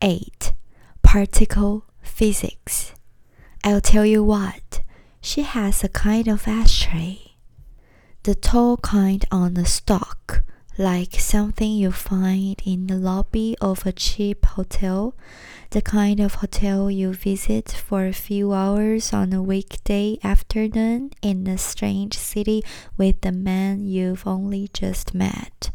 8. Particle physics. I'll tell you what, she has a kind of ashtray. The tall kind on a stalk, like something you find in the lobby of a cheap hotel, the kind of hotel you visit for a few hours on a weekday afternoon in a strange city with the man you've only just met,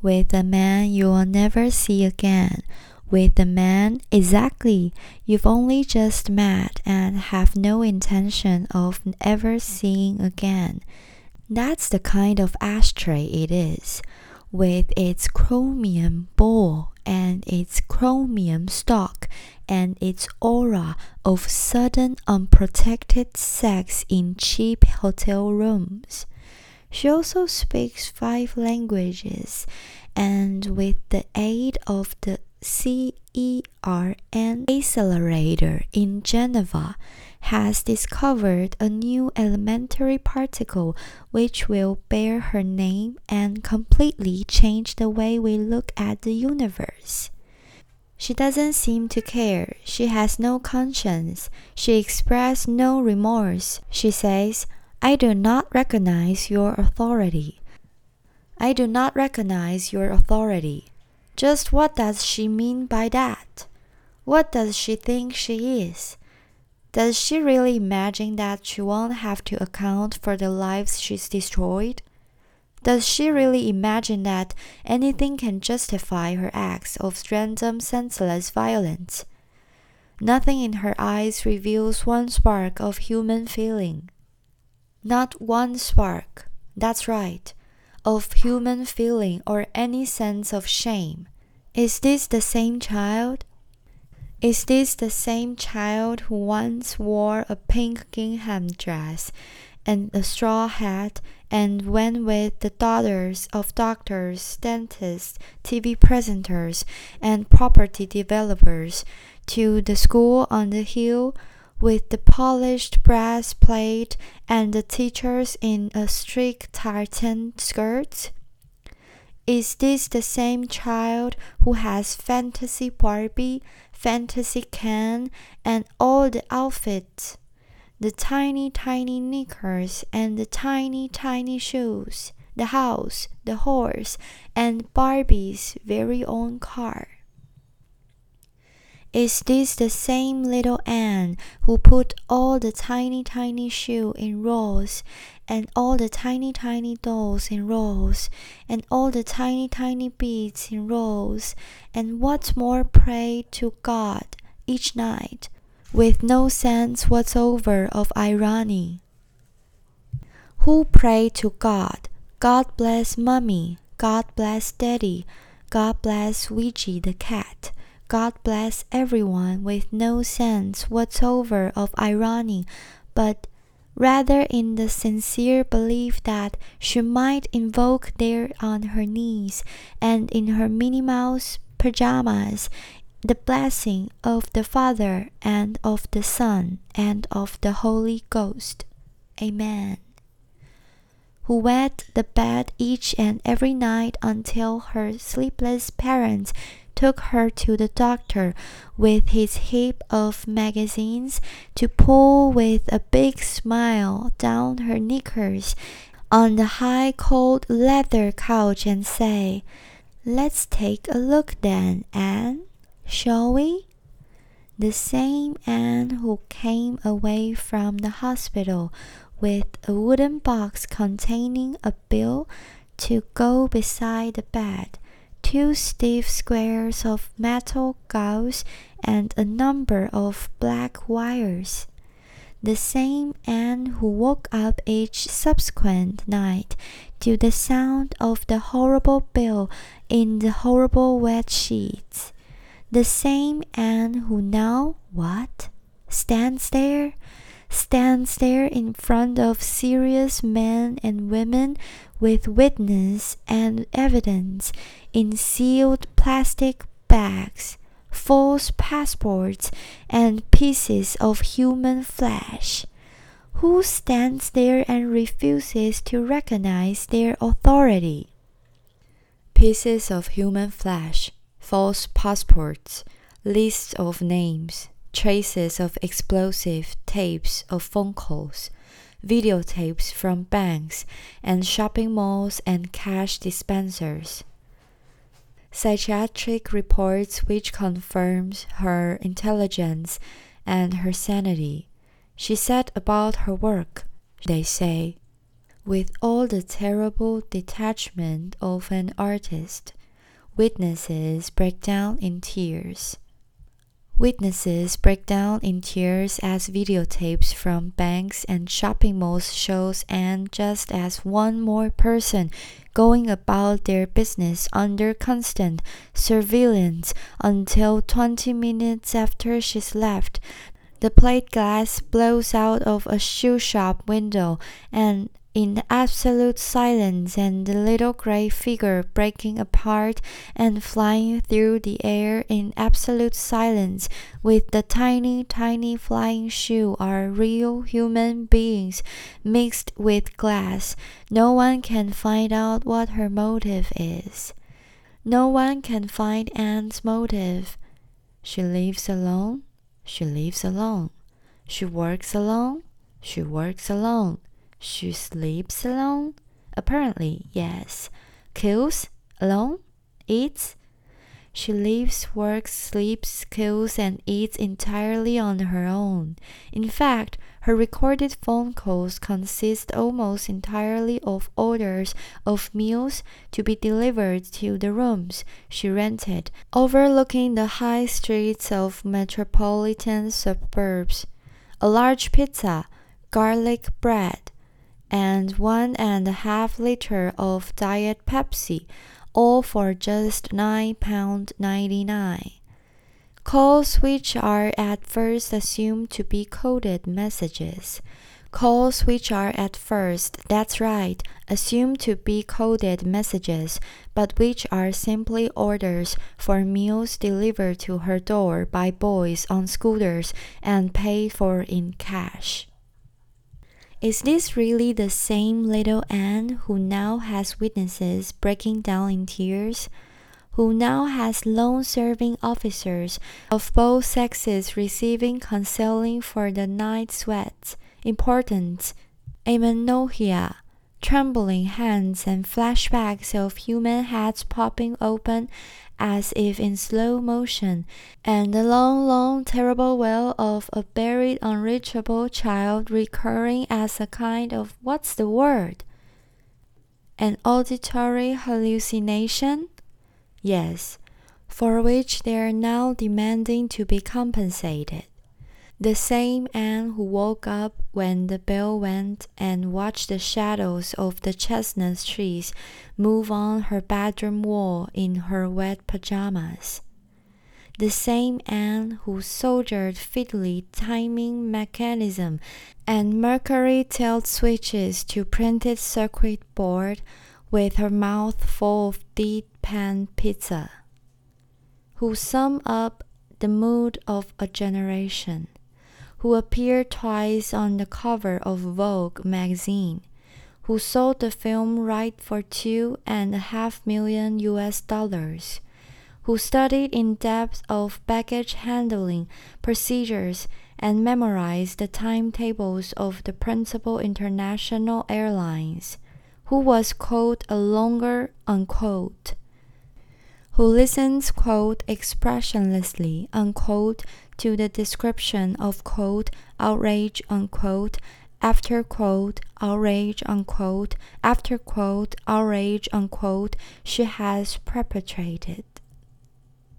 with a man you'll never see again with the man exactly you've only just met and have no intention of ever seeing again. That's the kind of ashtray it is, with its chromium bowl and its chromium stock and its aura of sudden unprotected sex in cheap hotel rooms. She also speaks five languages, and with the aid of the CERN accelerator in Geneva has discovered a new elementary particle which will bear her name and completely change the way we look at the universe. She doesn't seem to care. She has no conscience. She expresses no remorse. She says, I do not recognize your authority. I do not recognize your authority. Just what does she mean by that? What does she think she is? Does she really imagine that she won't have to account for the lives she's destroyed? Does she really imagine that anything can justify her acts of random, senseless violence? Nothing in her eyes reveals one spark of human feeling. Not one spark, that's right of human feeling or any sense of shame. Is this the same child? Is this the same child who once wore a pink gingham dress and a straw hat and went with the daughters of doctors, dentists, TV presenters, and property developers to the school on the hill with the polished brass plate and the teachers in a strict tartan skirt? Is this the same child who has fantasy Barbie, fantasy Ken, and all the outfits? The tiny, tiny knickers and the tiny, tiny shoes, the house, the horse, and Barbie's very own car. Is this the same little Anne who put all the tiny, tiny shoes in rows, and all the tiny, tiny dolls in rows, and all the tiny, tiny beads in rows, and what's more, pray to God each night, with no sense whatsoever of irony? Who pray to God? God bless Mummy. God bless Daddy. God bless Ouija the cat. God bless everyone with no sense whatsoever of irony, but rather in the sincere belief that she might invoke there on her knees and in her Minnie Mouse pajamas the blessing of the Father and of the Son and of the Holy Ghost. Amen. Who wet the bed each and every night until her sleepless parents took her to the doctor with his heap of magazines to pull with a big smile down her knickers on the high cold leather couch and say, Let's take a look then, Anne, shall we? The same Anne who came away from the hospital with a wooden box containing a bill to go beside the bed two stiff squares of metal gauze and a number of black wires. The same Anne who woke up each subsequent night to the sound of the horrible bell in the horrible wet sheets. The same Anne who now, what? Stands there? Stands there in front of serious men and women with witness and evidence in sealed plastic bags, false passports, and pieces of human flesh. Who stands there and refuses to recognize their authority? Pieces of human flesh, false passports, lists of names, traces of explosive tapes of phone calls, videotapes from banks and shopping malls and cash dispensers. Psychiatric reports which confirms her intelligence and her sanity. She set about her work, they say, with all the terrible detachment of an artist. Witnesses break down in tears. Witnesses break down in tears as videotapes from banks and shopping malls shows and just as one more person going about their business under constant surveillance until 20 minutes after she's left. The plate glass blows out of a shoe shop window and in absolute silence and the little gray figure breaking apart and flying through the air in absolute silence with the tiny, tiny flying shoe are real human beings mixed with glass. No one can find out what her motive is. No one can find Anne's motive. She lives alone. She lives alone. She works alone. She works alone. She sleeps alone? Apparently, yes. Kills? Alone? Eats? She lives, works, sleeps, kills, and eats entirely on her own. In fact, her recorded phone calls consist almost entirely of orders of meals to be delivered to the rooms she rented, overlooking the high streets of metropolitan suburbs. A large pizza, garlic bread, and one and a half liter of Diet Pepsi, all for just £9.99. Calls which are at first assumed to be coded messages. Calls which are at first, that's right, assumed to be coded messages, but which are simply orders for meals delivered to her door by boys on scooters and paid for in cash. Is this really the same little Anne who now has witnesses breaking down in tears? Who now has long serving officers of both sexes receiving counseling for the night sweats, important. Amenorrhea, trembling hands, and flashbacks of human heads popping open as if in slow motion, and the long, long, terrible wail of a buried, unreachable child recurring as a kind of what's the word? An auditory hallucination? Yes, for which they are now demanding to be compensated. The same Anne who woke up when the bell went and watched the shadows of the chestnut trees move on her bedroom wall in her wet pajamas. The same Anne who soldiered fiddly timing mechanism and mercury tilt switches to printed circuit board with her mouth full of deep pan pizza. Who sum up the mood of a generation who appeared twice on the cover of Vogue magazine, who sold the film right for two and a half million US dollars, who studied in depth of baggage handling procedures and memorized the timetables of the principal international airlines, who was called a longer unquote who listens quote expressionlessly unquote to the description of quote outrage unquote after quote outrage unquote after quote outrage unquote she has perpetrated